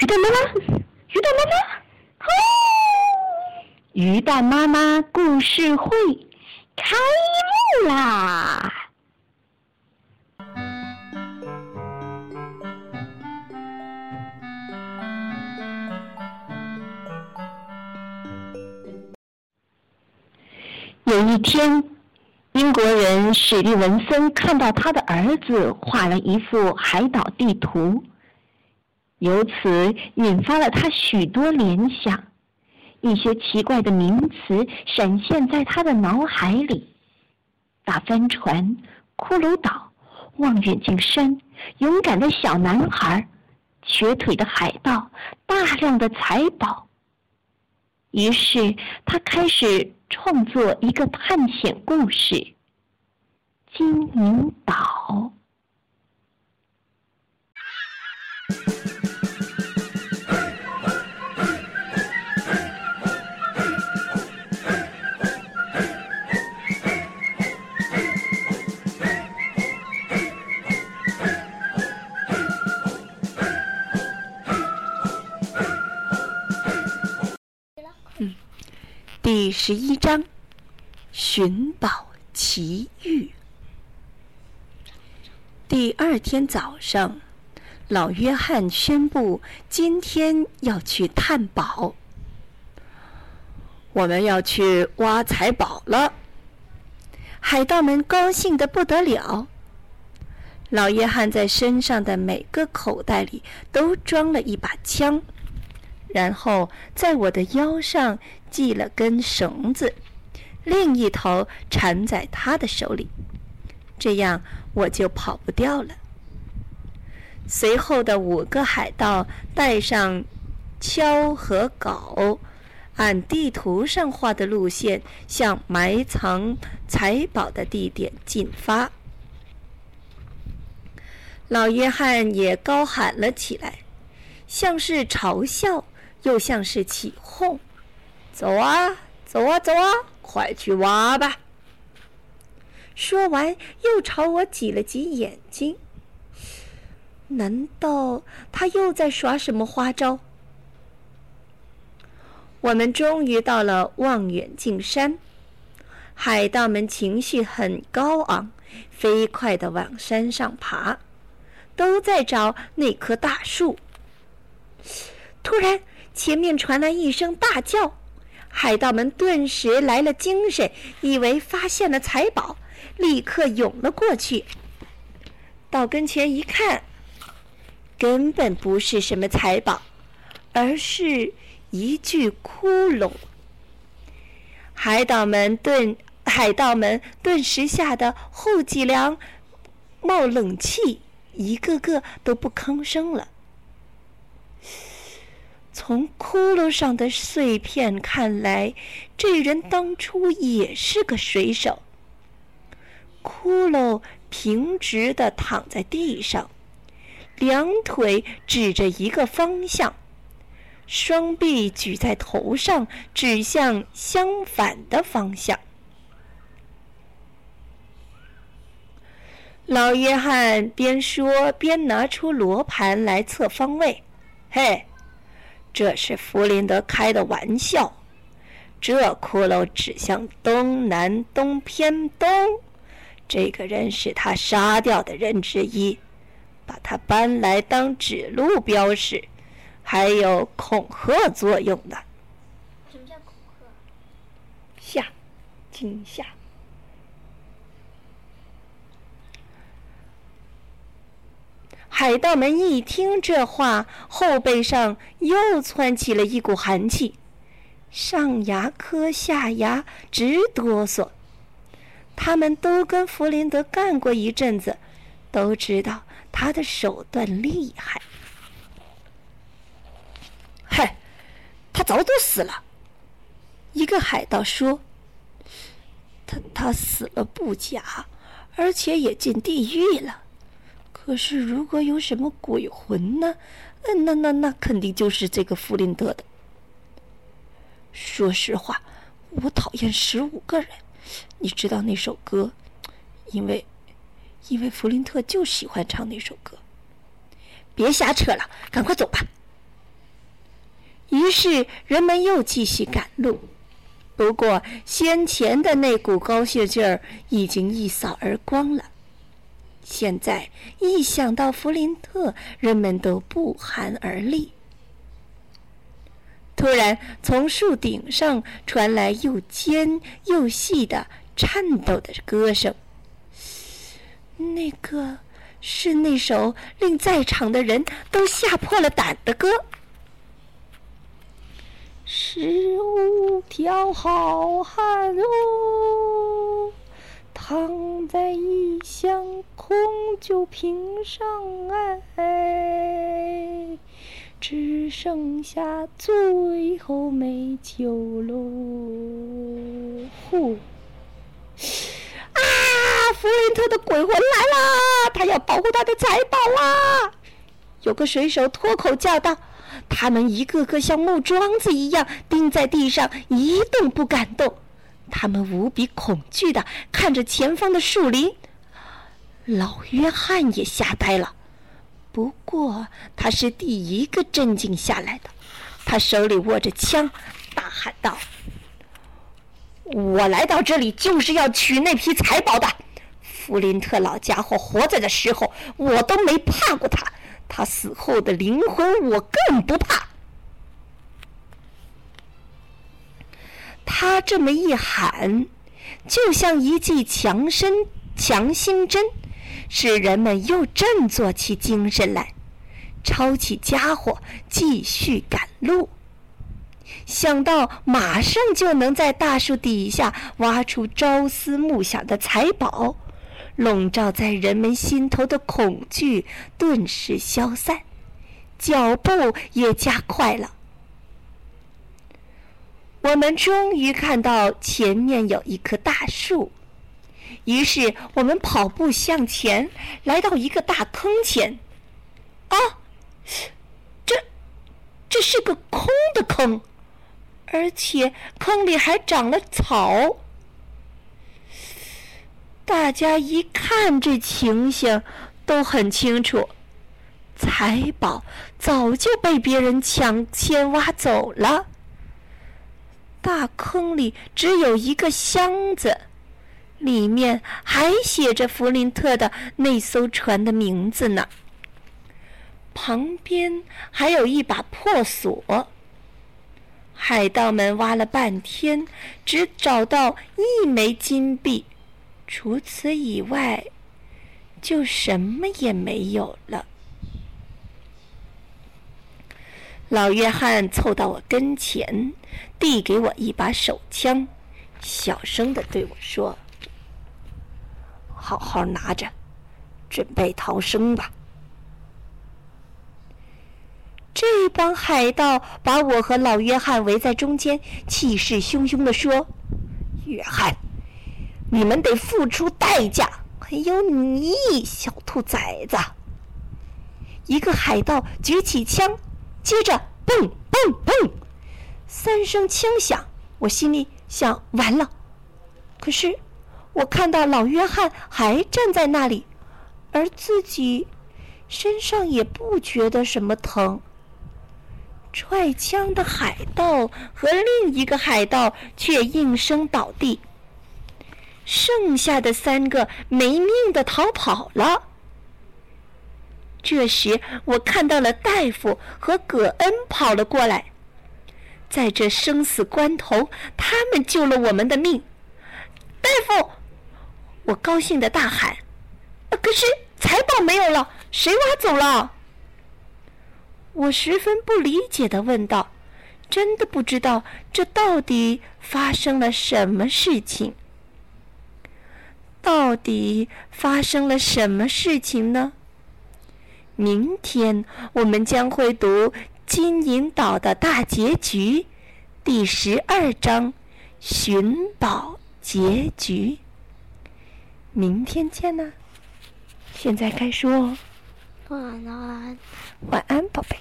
鱼蛋妈妈，鱼蛋妈妈，哦！鱼蛋妈妈故事会开幕啦！有一天，英国人史蒂文森看到他的儿子画了一幅海岛地图。由此引发了他许多联想，一些奇怪的名词闪现在他的脑海里：大帆船、骷髅岛、望远镜山、勇敢的小男孩、瘸腿的海盗、大量的财宝。于是他开始创作一个探险故事《金银岛》。第十一章：寻宝奇遇。第二天早上，老约翰宣布今天要去探宝。我们要去挖财宝了，海盗们高兴的不得了。老约翰在身上的每个口袋里都装了一把枪。然后在我的腰上系了根绳子，另一头缠在他的手里，这样我就跑不掉了。随后的五个海盗带上锹和镐，按地图上画的路线向埋藏财宝的地点进发。老约翰也高喊了起来，像是嘲笑。又像是起哄，走啊，走啊，走啊，快去挖吧！说完，又朝我挤了挤眼睛。难道他又在耍什么花招？我们终于到了望远镜山，海盗们情绪很高昂，飞快地往山上爬，都在找那棵大树。突然，前面传来一声大叫，海盗们顿时来了精神，以为发现了财宝，立刻涌了过去。到跟前一看，根本不是什么财宝，而是一具骷髅。海盗们顿海盗们顿时吓得后脊梁冒冷气，一个个都不吭声了。从骷髅上的碎片看来，这人当初也是个水手。骷髅平直的躺在地上，两腿指着一个方向，双臂举在头上，指向相反的方向。老约翰边说边拿出罗盘来测方位，嘿。这是弗林德开的玩笑，这骷髅指向东南东偏东，这个人是他杀掉的人之一，把他搬来当指路标识，还有恐吓作用的。什么叫恐吓？吓，惊吓。海盗们一听这话，后背上又窜起了一股寒气，上牙磕下牙，直哆嗦。他们都跟弗林德干过一阵子，都知道他的手段厉害。嗨，他早都死了。一个海盗说：“他他死了不假，而且也进地狱了。”可是，如果有什么鬼魂呢？嗯，那那那肯定就是这个弗林德的。说实话，我讨厌十五个人。你知道那首歌？因为，因为弗林特就喜欢唱那首歌。别瞎扯了，赶快走吧。于是人们又继续赶路。不过先前的那股高兴劲儿已经一扫而光了。现在一想到弗林特，人们都不寒而栗。突然，从树顶上传来又尖又细的颤抖的歌声。那个是那首令在场的人都吓破了胆的歌。十五条好汉哦，躺在异乡空酒瓶上哎，只剩下最后美酒喽！呼！啊！弗林特的鬼魂来了，他要保护他的财宝啊！有个水手脱口叫道。他们一个个像木桩子一样钉在地上，一动不敢动。他们无比恐惧地看着前方的树林。老约翰也吓呆了，不过他是第一个镇静下来的。他手里握着枪，大喊道：“我来到这里就是要取那批财宝的。弗林特老家伙活着的时候，我都没怕过他。”他死后的灵魂，我更不怕。他这么一喊，就像一剂强身强心针，使人们又振作起精神来，抄起家伙继续赶路。想到马上就能在大树底下挖出朝思暮想的财宝。笼罩在人们心头的恐惧顿时消散，脚步也加快了。我们终于看到前面有一棵大树，于是我们跑步向前，来到一个大坑前。啊，这这是个空的坑，而且坑里还长了草。大家一看这情形，都很清楚，财宝早就被别人抢先挖走了。大坑里只有一个箱子，里面还写着弗林特的那艘船的名字呢。旁边还有一把破锁。海盗们挖了半天，只找到一枚金币。除此以外，就什么也没有了。老约翰凑到我跟前，递给我一把手枪，小声的对我说：“好好拿着，准备逃生吧。”这帮海盗把我和老约翰围在中间，气势汹汹的说：“约翰。”你们得付出代价！还有你，小兔崽子！一个海盗举起枪，接着砰砰砰，三声枪响。我心里想：完了。可是我看到老约翰还站在那里，而自己身上也不觉得什么疼。踹枪的海盗和另一个海盗却应声倒地。剩下的三个没命的逃跑了。这时，我看到了大夫和葛恩跑了过来。在这生死关头，他们救了我们的命。大夫，我高兴的大喊：“可是财宝没有了，谁挖走了？”我十分不理解的问道：“真的不知道这到底发生了什么事情？”到底发生了什么事情呢？明天我们将会读《金银岛》的大结局，第十二章“寻宝结局”。明天见呢。现在该说晚安，晚安，宝贝。